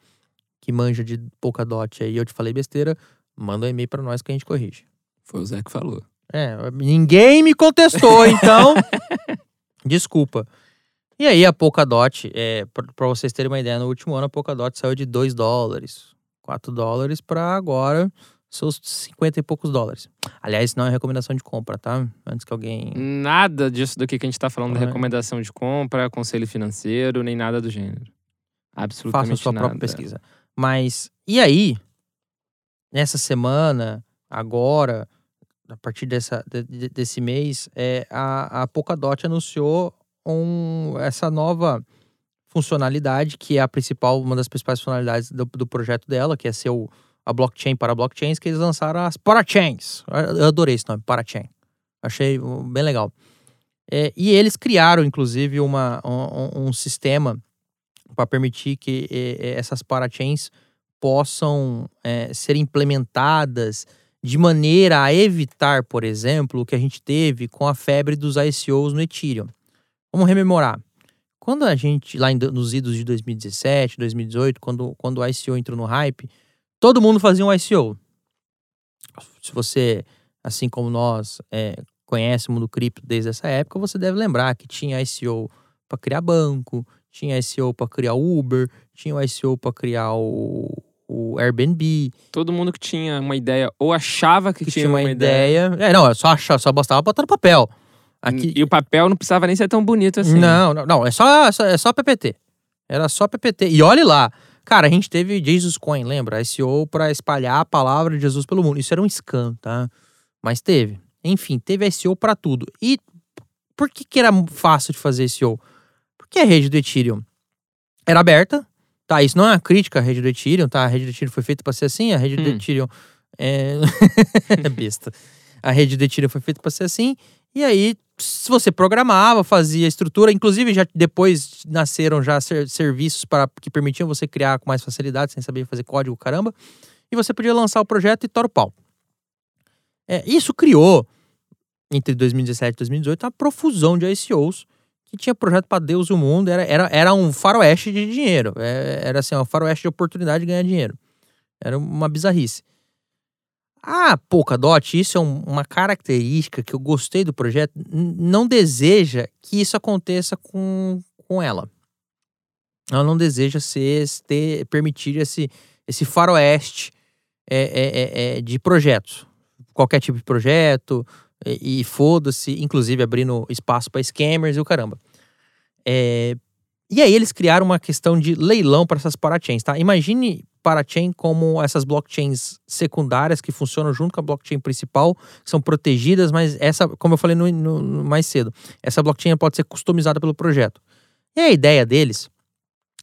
que manja de Polkadot aí e eu te falei besteira, manda um e-mail para nós que a gente corrige. Foi o Zé que falou. É, ninguém me contestou, então. desculpa. E aí, a Polkadot, é, para vocês terem uma ideia, no último ano a Polkadot saiu de 2 dólares, 4 dólares para agora seus 50 e poucos dólares. Aliás, isso não é recomendação de compra, tá? Antes que alguém. Nada disso do que a gente tá falando, de é. recomendação de compra, conselho financeiro, nem nada do gênero. Absolutamente Faça a sua nada. própria pesquisa. Mas, e aí, nessa semana, agora, a partir dessa, de- de- desse mês, é, a, a Polkadot anunciou um, essa nova funcionalidade, que é a principal, uma das principais funcionalidades do, do projeto dela, que é ser o, a blockchain para blockchains, que eles lançaram as parachains. Eu adorei esse nome, parachain. Achei bem legal. É, e eles criaram, inclusive, uma, um- um, sistema para permitir que eh, eh, essas parachains possam eh, ser implementadas de maneira a evitar, por exemplo, o que a gente teve com a febre dos ICOs no Ethereum. Vamos rememorar. Quando a gente, lá em nos idos de 2017, 2018, quando, quando o ICO entrou no hype, todo mundo fazia um ICO. Se você, assim como nós, eh, conhece o mundo cripto desde essa época, você deve lembrar que tinha ICO para criar banco, tinha ICO para criar o Uber, tinha o ICO para criar o, o Airbnb, Todo mundo que tinha uma ideia ou achava que, que tinha uma, ideia. É, não, é só achar, só bastava botar no papel. Aqui, E o papel não precisava nem ser tão bonito assim. Não, não, não, é só, é só PPT. Era só PPT. E olhe lá, cara, a gente teve Jesus Coin, lembra? SEO para espalhar a palavra de Jesus pelo mundo. Isso era um scam, tá? Mas teve. Enfim, teve SEO para tudo. E por que que era fácil de fazer SEO? Porque a rede do Ethereum era aberta, tá? Isso não é uma crítica à rede do Ethereum, tá? A rede do Ethereum foi feita para ser assim, a rede do Hum. Ethereum é... é besta. A rede do Ethereum foi feita para ser assim, e aí se você programava, fazia estrutura, inclusive já depois nasceram já ser- serviços para que permitiam você criar com mais facilidade, sem saber fazer código, caramba, e você podia lançar o projeto e tora o pau. É, isso criou entre 2017 e 2018 uma profusão de ICOs que tinha projeto para Deus o mundo, era, era, era um faroeste de dinheiro, É, era assim, um faroeste de oportunidade de ganhar dinheiro. Era uma bizarrice. A Polkadot, isso é um- uma característica que eu gostei do projeto, não deseja que isso aconteça com, com ela. Ela não deseja ser, ter, permitir esse, esse faroeste é, é, é, é, de projetos. Qualquer tipo de projeto, e, e foda-se, inclusive abrindo espaço para scammers e o caramba. É, E aí eles criaram uma questão de leilão para essas parachains, tá? Imagine parachain como essas blockchains secundárias que funcionam junto com a blockchain principal, são protegidas, mas essa, como eu falei no, no mais cedo, essa blockchain pode ser customizada pelo projeto. E a ideia deles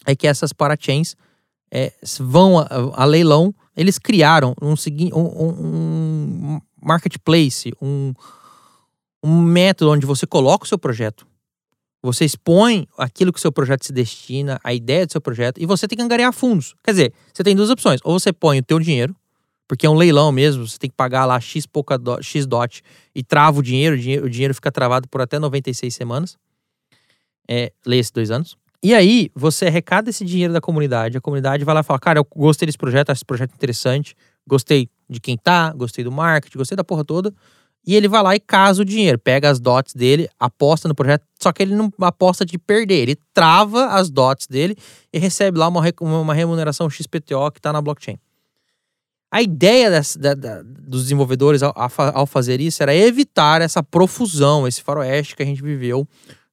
é que essas parachains é, vão a, a, leilão, eles criaram um, um, um marketplace, um, um método onde você coloca o seu projeto, você expõe aquilo que o seu projeto se destina, a ideia do seu projeto, e você tem que angariar fundos. Quer dizer, você tem duas opções. Ou você põe o teu dinheiro, porque é um leilão mesmo, você tem que pagar lá X, pouca do, X dot e trava o dinheiro, o dinheiro, fica travado por até 96 semanas. É, leia-se dois anos. E aí, você arrecada esse dinheiro da comunidade, a comunidade vai lá e fala, cara, eu gostei desse projeto, acho esse projeto interessante, gostei de quem tá, gostei do marketing, gostei da porra toda. E ele vai lá e casa o dinheiro, pega as dots dele, aposta no projeto, só que ele não aposta de perder, ele trava as dots dele e recebe lá uma, uma remuneração XPTO que está na blockchain. A ideia dessa, da, da, dos desenvolvedores ao, ao, fazer isso era evitar essa profusão, esse faroeste que a gente viveu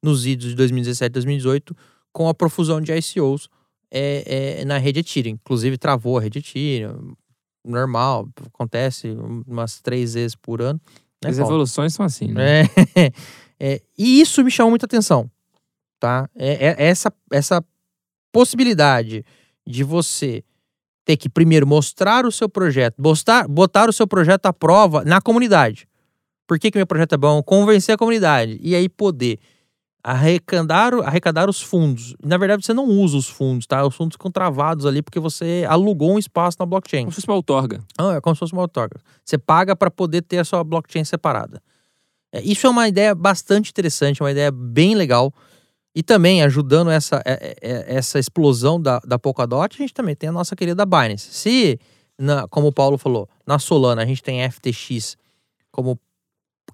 nos idos de 2017 e 2018 com a profusão de ICOs é, é, na rede Ethereum. Inclusive travou a rede Ethereum, normal, acontece umas três vezes por ano. Né, As Paulo? evoluções são assim, né? É, é, e isso me chamou muita atenção, tá? É, é, essa, essa possibilidade de você ter que primeiro mostrar o seu projeto, botar, botar o seu projeto à prova na comunidade. Por que, que meu projeto é bom? Convencer a comunidade. E aí poder arrecadar, arrecadar os fundos. Na verdade, você não usa os fundos, tá? Os fundos ficam travados ali porque você alugou um espaço na blockchain. Como se fosse uma outorga. Ah, é como se fosse uma outorga. Você paga para poder ter a sua blockchain separada. É, isso é uma ideia bastante interessante, uma ideia bem legal. E também ajudando essa, é, é, essa explosão da, da Polkadot, a gente também tem a nossa querida Binance. Se, na, como o Paulo falou, na Solana a gente tem FTX como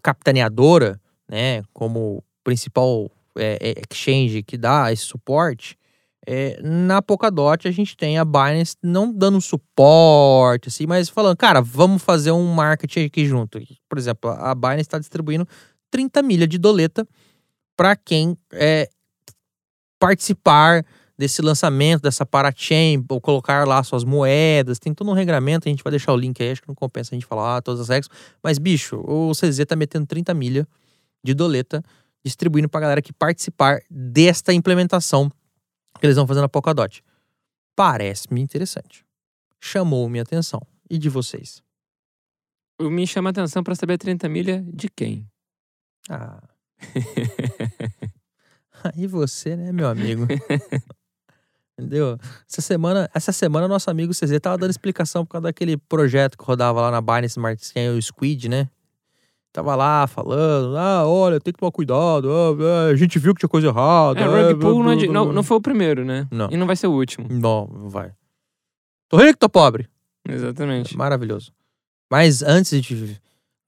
capitaneadora, né, como principal é, é, exchange que dá esse suporte, é, na Polkadot a gente tem a Binance não dando suporte, assim, mas falando, cara, vamos fazer um marketing aqui junto. Por exemplo, a Binance está distribuindo 30 milhas de doleta para quem é, participar desse lançamento, dessa parachain, ou colocar lá suas moedas, tem todo um regramento, a gente vai deixar o link aí, acho que não compensa a gente falar todas as regras, mas bicho, o CZ tá metendo 30 milha de doleta distribuindo para a galera que participar desta implementação que eles vão fazer na Polkadot. Parece-me interessante. Chamou minha atenção. E de vocês? Me chama a atenção para saber 30 milha de quem? Ah. Aí você, né, meu amigo? Entendeu? Essa semana, essa semana nosso amigo CZ tava dando explicação por causa daquele projeto que rodava lá na Binance Smart Chain, o Squid, né? Tava lá falando, ah, olha, tem que tomar cuidado, ah, a gente viu que tinha coisa errada. É, Rug Pull não, é não, não, foi o primeiro, né? Não. E não vai ser o último. Não, não vai. Tô rico, tô pobre. Exatamente. Maravilhoso. Mas antes de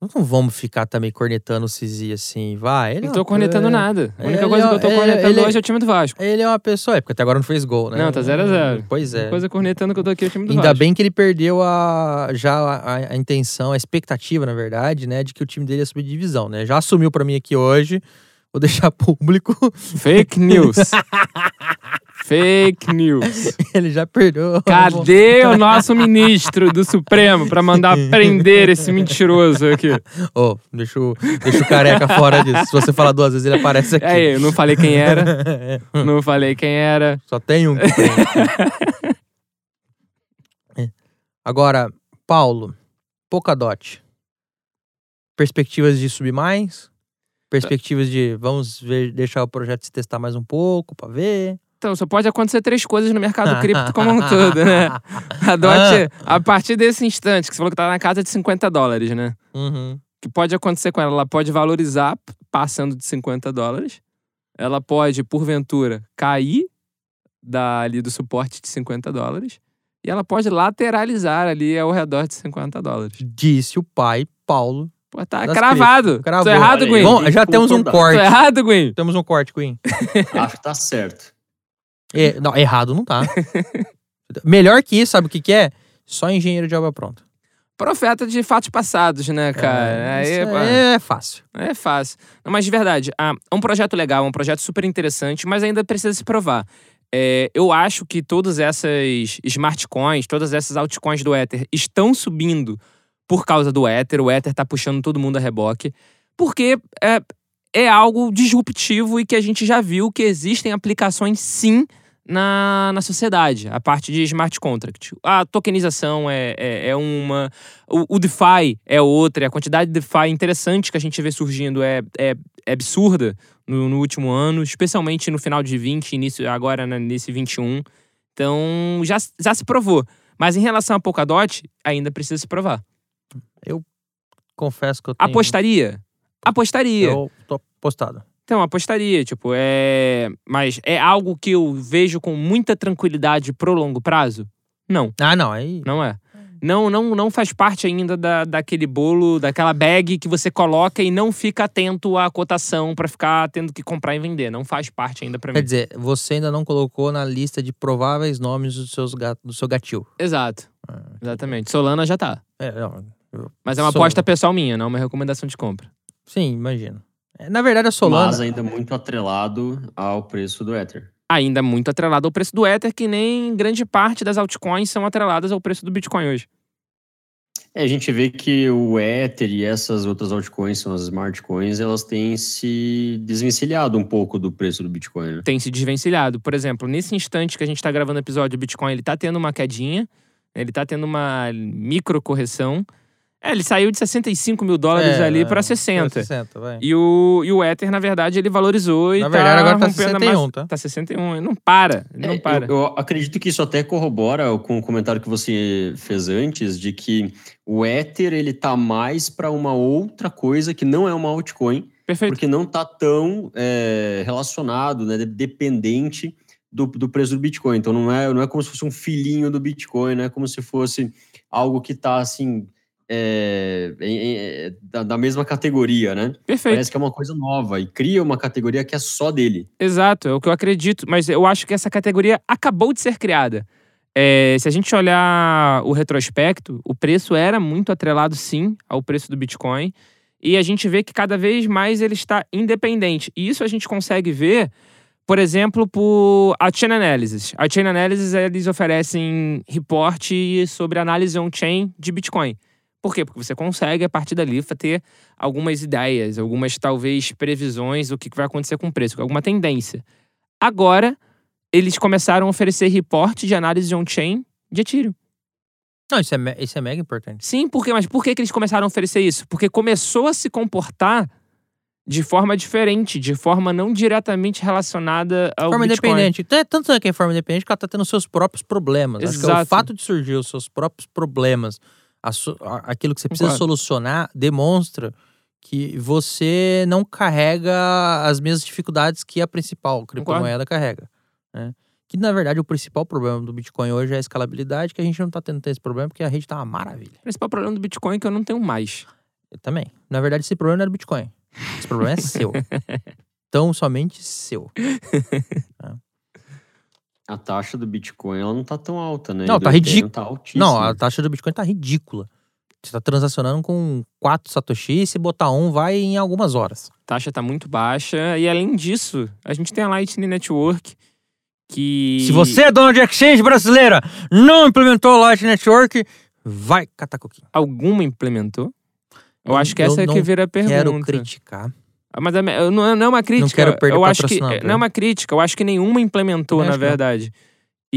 não vamos ficar também cornetando o Cizi assim, vai. Ele não tô cornetando é... nada. A única ele coisa é... que eu tô cornetando ele... hoje é o time do Vasco. Ele é uma pessoa, é porque até agora não fez gol, né? Não, tá 0x0. Zero, Pois é. A coisa cornetando que eu tô aqui é o time do Ainda Vasco. Ainda bem que ele perdeu a, já a, a, intenção, a expectativa, na verdade, né, de que o time dele ia subir de divisão, né? Já assumiu para mim aqui hoje. Vou deixar público. Fake news. Fake news. Ele já perdeu. Cadê o nosso ministro do Supremo para mandar prender esse mentiroso aqui? Ô, oh, deixa, o, deixa o careca fora disso. Se você falar duas vezes, ele aparece aqui. É, eu não falei quem era. não falei quem era. Só tem um que tem. Agora, Paulo, Polkadot. Perspectivas de subir mais? Perspectivas de vamos ver, deixar o projeto se testar mais um pouco para ver. Então, só pode acontecer três coisas no mercado cripto como um todo, né? A DOT, a partir desse instante, que você falou que tá na casa de 50 dólares, né? Uhum. que pode acontecer com ela? Ela pode valorizar passando de 50 dólares. Ela pode, porventura, cair da, ali do suporte de 50 dólares. E ela pode lateralizar ali ao redor de 50 50 Disse o pai Paulo Pô, tá cravado. Cravou. Tô errado, Gwen. Bom, já temos um corte. Tô errado, Gwen. Temos um corte, Gwen. Acho que tá certo. É, não, errado não tá. Melhor que isso, sabe o que, que é? Só engenheiro de obra pronta. Profeta de fatos passados, né, cara? É, Aí, isso pô, é, é fácil. é fácil. Não, mas de verdade, ah, é um projeto legal, é um projeto super interessante, mas ainda precisa se provar. É, eu acho que todas essas smart coins, todas essas altcoins do Ether estão subindo por causa do Ether. O Ether tá puxando todo mundo a reboque. Porque é, é algo disruptivo e que a gente já viu que existem aplicações sim na, na sociedade, a parte de smart contract. A tokenização é, é, é uma, o, o DeFi é outra, a quantidade de DeFi interessante que a gente vê surgindo é, é, é absurda no, no último ano, especialmente no final de 20, início agora né, nesse 21. Então já, já se provou. Mas em relação a Polkadot, ainda precisa se provar. Confesso que eu tenho... Apostaria? Apostaria. Eu tô apostado. Então, apostaria, tipo, é. Mas é algo que eu vejo com muita tranquilidade pro longo prazo? Não, Ah, não, aí... não é. Não, não, não faz parte ainda da, daquele bolo, daquela bag que você coloca e não fica atento à cotação pra ficar tendo que comprar e vender. Não faz parte ainda pra mim. Quer dizer, você ainda não colocou na lista de prováveis nomes dos seus gat... do seu gatil. Exato. Ah, Exatamente. Solana já tá. É, não, eu- Mas é uma Sol- aposta pessoal minha, não uma recomendação de compra. Sim, imagino. É, Na verdade, a Solana... Mas ainda muito atrelado ao preço do Ether. Ainda muito atrelado ao preço do Ether, que nem grande parte das altcoins são atreladas ao preço do Bitcoin hoje. É, a gente vê que o Ether e essas outras altcoins, são as smart coins, elas têm se desvencilhado um pouco do preço do Bitcoin, né? tem se desvencilhado. Por exemplo, nesse instante que a gente está gravando o episódio, o Bitcoin ele tá tendo uma quedinha, ele tá tendo uma micro correção. É, ele saiu de 65 mil dólares É, ali para 60. 60, vai. E o, e o Ether, na verdade, ele valorizou e Na tá verdade, agora tá rompendo a 61, massa- tá? Tá 61, ele não para, ele É, não para. Eu, eu acredito que isso até corrobora com o comentário que você fez antes, de que o Ether ele tá mais para uma outra coisa que não é uma altcoin, Perfeito. porque não tá tão é, relacionado, né, dependente do, do preço do Bitcoin. Então não é, não é como se fosse um filhinho do Bitcoin, não é como se fosse algo que tá assim é, em- é, da, da mesma categoria, né? Perfeito. Parece que é uma coisa nova e cria uma categoria que é só dele. Exato, é o que eu acredito. Mas eu acho que essa categoria acabou de ser criada. É, se a gente olhar o retrospecto, o preço era muito atrelado, sim, ao preço do Bitcoin. E a gente vê que cada vez mais ele está independente. E isso a gente consegue ver, por exemplo, por a Chain Analysis. A Chain Analysis, eles oferecem reporte sobre análise on-chain de Bitcoin. Por quê? Porque você consegue, a partir dali, ter algumas ideias, algumas, talvez, previsões do que vai acontecer com o preço, alguma tendência. Agora, eles começaram a oferecer reporte de análise on-chain de Ethereum. Não, isso é, isso é mega importante. Sim, por quê? Mas por que, que eles começaram a oferecer isso? Porque começou a se comportar de forma diferente, de forma não diretamente relacionada ao forma Bitcoin. independente. Tanto é que é forma independente que ela tá tendo seus próprios problemas. Acho que é o Exato. fato de surgir os seus próprios problemas, a aquilo que você precisa Concordo. solucionar, demonstra que você não carrega as mesmas dificuldades que a principal criptomoeda carrega. né? Que, na verdade, o principal problema do Bitcoin hoje é a escalabilidade, que a gente não tá tendo esse problema porque a rede tá uma maravilha. O principal problema do Bitcoin é que eu não tenho mais. Eu também. Na verdade, esse problema não era do Bitcoin. Esse problema é seu. Tão somente seu. A taxa do Bitcoin ela não tá tão alta, né? Não, do tá ridículo. Tá altíssima. Não, a taxa do Bitcoin tá ridícula. Você tá transacionando com 4 Satoshi, se botar um, vai em algumas horas. A taxa tá muito baixa. E além disso, a gente tem a Lightning Network, que. Se você é dono de exchange brasileira, não implementou o Light Network, vai catar coquinho. Alguma implementou? Eu, Eu- acho que eu essa é que vira a pergunta. Quero criticar. Mas eu não, não é uma crítica. quero perder eu acho que. Não é uma crítica, eu acho que nenhuma implementou, na não. verdade.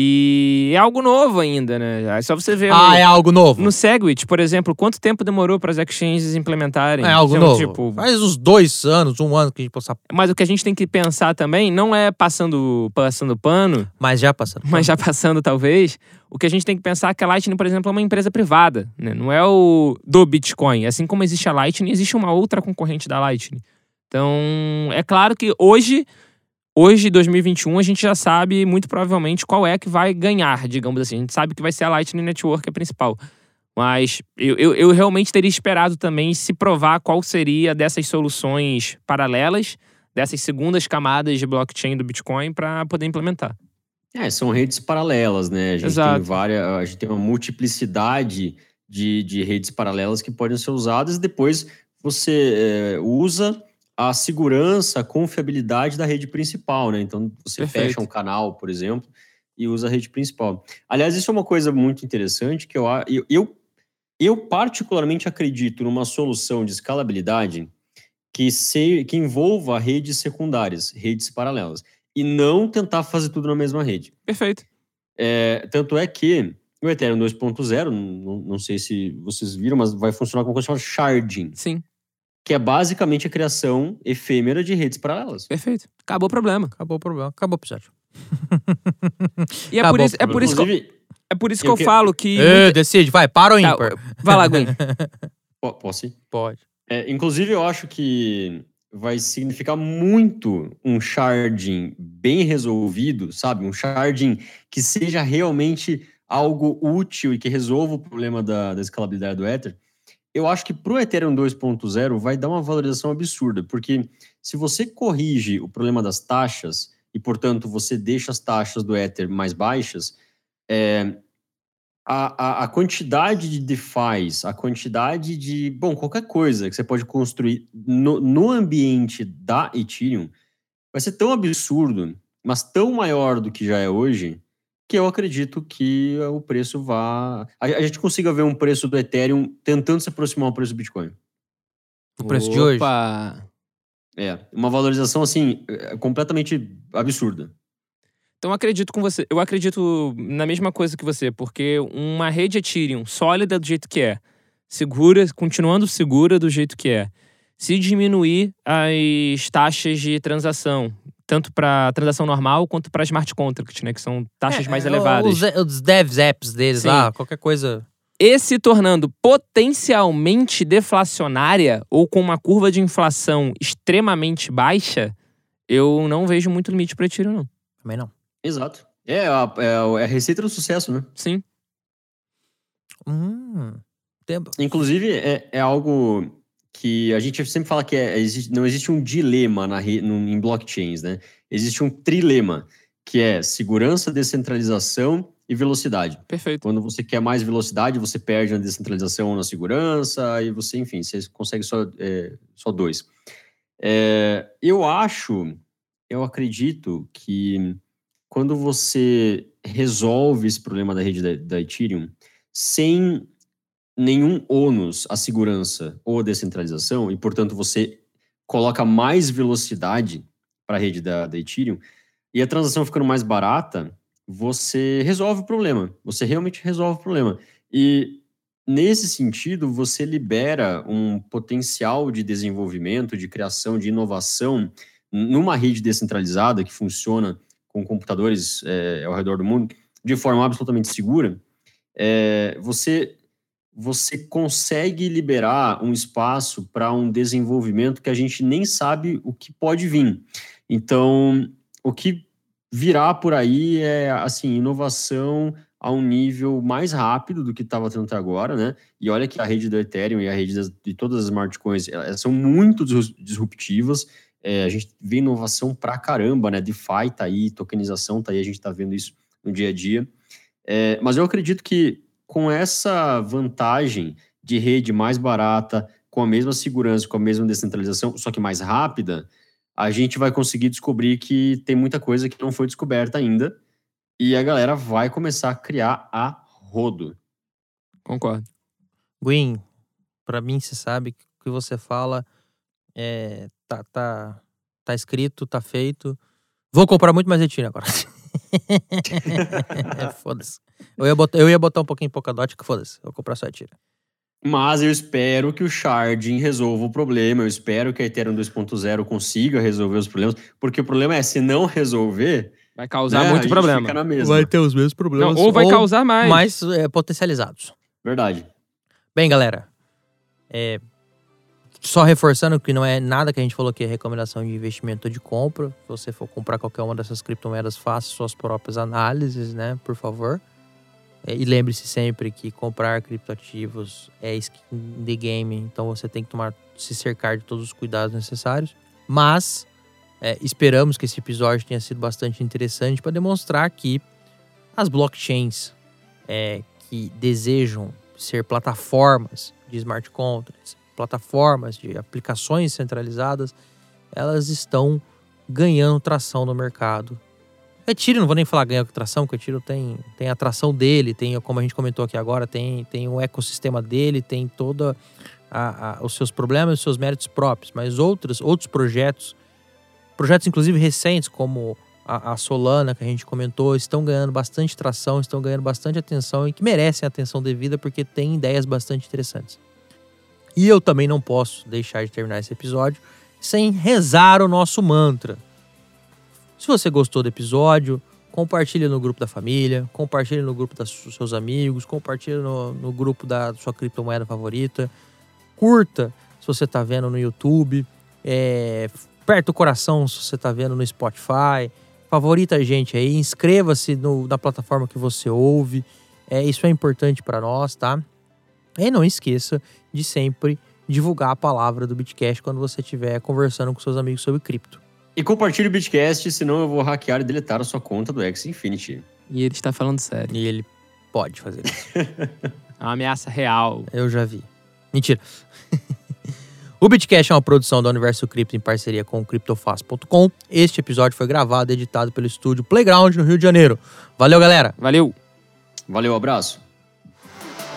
E é algo novo ainda, né? É só você ver. Ah, no, é algo novo. no Segwit, por exemplo, quanto tempo demorou para as exchanges implementarem? É algo Então, novo. Tipo, Faz uns dois anos, um ano que a gente possa. mas o que a gente tem que pensar também não é passando, passando pano, Mas já passando. mas já passando talvez. O que a gente tem que pensar é que a Lightning, por exemplo, é uma empresa privada, né? Não é o do Bitcoin. Assim como existe a Lightning, existe uma outra concorrente da Lightning. Então, é claro que hoje, hoje, 2021, a gente já sabe muito provavelmente qual é que vai ganhar, digamos assim. A gente sabe que vai ser a Lightning Network a principal. Mas eu, eu, eu realmente teria esperado também se provar qual seria dessas soluções paralelas, dessas segundas camadas de blockchain do Bitcoin para poder implementar. É, são redes paralelas, né? A gente Exato. tem várias, a gente tem uma multiplicidade de, de redes paralelas que podem ser usadas e depois você é, usa a segurança, a confiabilidade da rede principal, né? Então você Perfeito. fecha um canal, por exemplo, e usa a rede principal. Aliás, isso é uma coisa muito interessante que eu, eu, eu particularmente acredito numa solução de escalabilidade que, se, que envolva redes secundárias, redes paralelas, e não tentar fazer tudo na mesma rede. Perfeito. É, tanto é que o Ethereum 2.0, não, não sei se vocês viram, mas vai funcionar com uma coisa chamada sharding, Sim, que é basicamente a criação efêmera de redes paralelas. perfeito. Acabou o problema. Acabou o problema. Acabou o episódio. E é Acabou por isso, é por isso que eu, Inclusive, é por isso que eu eu que- falo que. Decide, vai, para ou Tá, ímpar? vai lá, Gwen. po- posso ir? Pode. É, inclusive, eu acho que vai significar muito um sharding bem resolvido, sabe? Um sharding que seja realmente algo útil e que resolva o problema da, da escalabilidade do Ether. Eu acho que para o Ethereum 2.0 vai dar uma valorização absurda, porque se você corrige o problema das taxas e, portanto, você deixa as taxas do Ether mais baixas, é, a, a, a quantidade de DeFis, a quantidade de, bom, qualquer coisa que você pode construir no, no ambiente da Ethereum vai ser tão absurdo, mas tão maior do que já é hoje, que eu acredito que o preço vá. A, gente consiga ver um preço do Ethereum tentando se aproximar ao preço do Bitcoin. O preço de hoje. Opa! É, uma valorização assim, é, completamente absurda. Então eu acredito com você. Eu acredito na mesma coisa que você, porque uma rede Ethereum sólida do jeito que é, segura, continuando segura do jeito que é, se diminuir as taxas de transação, tanto para transação normal quanto para smart contract, né, que são taxas mais É, elevadas. Os, os devs apps deles Sim. lá, qualquer coisa. E se tornando potencialmente deflacionária ou com uma curva de inflação extremamente baixa, eu não vejo muito limite para Ethereum, não. Também não. Exato. É a, é a- é a receita do sucesso, né? Sim. Hum. Tempo. Inclusive, é, é algo que a gente sempre fala que é- não existe um dilema na, no- em blockchains, né? Existe um trilema, que é segurança, descentralização e velocidade. Perfeito. Quando você quer mais velocidade, você perde na descentralização ou na segurança, e você, enfim, você consegue só, é, só dois. É, eu acho, eu acredito que quando você resolve esse problema da rede da, da Ethereum sem nenhum ônus à segurança ou à descentralização, e portanto você coloca mais velocidade para a rede da, da Ethereum, e a transação ficando mais barata, você resolve o problema. Você realmente resolve o problema. E nesse sentido, você libera um potencial de desenvolvimento, de criação, de inovação numa rede descentralizada que funciona com computadores é, ao redor do mundo de forma absolutamente segura. É, você você consegue liberar um espaço para um desenvolvimento que a gente nem sabe o que pode vir. Então, o que virá por aí é assim inovação a um nível mais rápido do que estava tendo até agora, né? E olha que a rede do Ethereum e a rede das, de todas as smart coins elas são muito dis- disruptivas. É, a gente vê inovação pra caramba, né? DeFi tá aí, tokenização tá aí, a gente tá vendo isso no dia a dia. É, mas eu acredito que com essa vantagem de rede mais barata, com a mesma segurança, com a mesma descentralização, só que mais rápida, a gente vai conseguir descobrir que tem muita coisa que não foi descoberta ainda e a galera vai começar a criar a rodo. Concordo. Gwen, pra mim, você sabe que o que você fala é, tá, tá, tá escrito, tá feito. Vou comprar muito mais Ethereum agora. É, foda-se. Eu ia, botar, eu ia botar um pouquinho em Polkadot, que foda-se. Eu vou comprar só Ethereum. Mas eu espero que o Sharding resolva o problema, eu espero que a Ethereum 2.0 consiga resolver os problemas, porque o problema é, se não resolver, Vai causar né, a muito problema. mesma. ter os mesmos Não, problemas. ou vai causar mais. mais é, potencializados. Verdade. Bem, galera, é, só reforçando que não é nada que a gente falou aqui, é recomendação de investimento ou de compra. Se você for comprar qualquer uma dessas criptomoedas, faça suas próprias análises, né, por favor. É, e lembre-se sempre que comprar criptoativos é skin the game, então você tem que tomar, se cercar de todos os cuidados necessários. Mas é, esperamos que esse episódio tenha sido bastante interessante para demonstrar que as blockchains é, que desejam ser plataformas de smart contracts, plataformas de aplicações centralizadas, elas estão ganhando tração no mercado. Ethereum, não vou nem falar ganhar tração, porque o Ethereum tem, tem a tração dele, tem, como a gente comentou aqui agora, tem, tem o ecossistema dele, tem toda a, a, os seus problemas, os seus méritos próprios, mas outros, outros projetos, projetos inclusive recentes, como a, a, Solana, que a gente comentou, estão ganhando bastante tração, estão ganhando bastante atenção e que merecem atenção devida porque têm ideias bastante interessantes. E eu também não posso deixar de terminar esse episódio sem rezar o nosso mantra. Se você gostou do episódio, compartilhe no grupo da família, compartilhe no grupo dos seus amigos, compartilhe no, no grupo da sua criptomoeda favorita, curta se você está vendo no YouTube, é, aperta o coração se você está vendo no Spotify, favorita a gente aí, inscreva-se na plataforma que você ouve, é, isso é importante para nós, tá? E não esqueça de sempre divulgar a palavra do Bitcast quando você estiver conversando com seus amigos sobre cripto. E compartilhe o Bitcast, senão eu vou hackear e deletar a sua conta do X Infinity. E ele está falando sério. E ele pode fazer isso. é uma ameaça real. Eu já vi. Mentira. o Bitcast é uma produção da Universo Cripto em parceria com o CryptoFast.com. Este episódio foi gravado e editado pelo estúdio Playground no Rio de Janeiro. Valeu, galera. Valeu. Valeu, abraço.